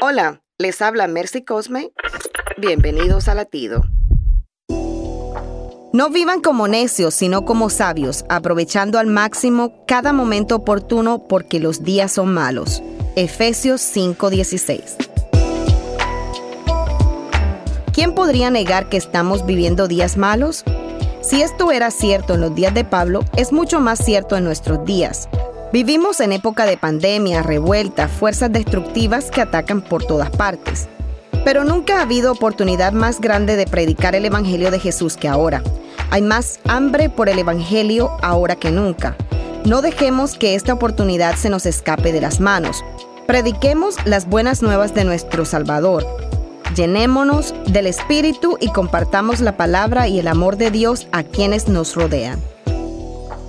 Hola, les habla Mercy Cosme. Bienvenidos a Latido. No vivan como necios, sino como sabios, aprovechando al máximo cada momento oportuno porque los días son malos. Efesios 5:16. ¿Quién podría negar que estamos viviendo días malos? Si esto era cierto en los días de Pablo, es mucho más cierto en nuestros días. Vivimos en época de pandemia, revuelta, fuerzas destructivas que atacan por todas partes. Pero nunca ha habido oportunidad más grande de predicar el Evangelio de Jesús que ahora. Hay más hambre por el Evangelio ahora que nunca. No dejemos que esta oportunidad se nos escape de las manos. Prediquemos las buenas nuevas de nuestro Salvador. Llenémonos del Espíritu y compartamos la palabra y el amor de Dios a quienes nos rodean.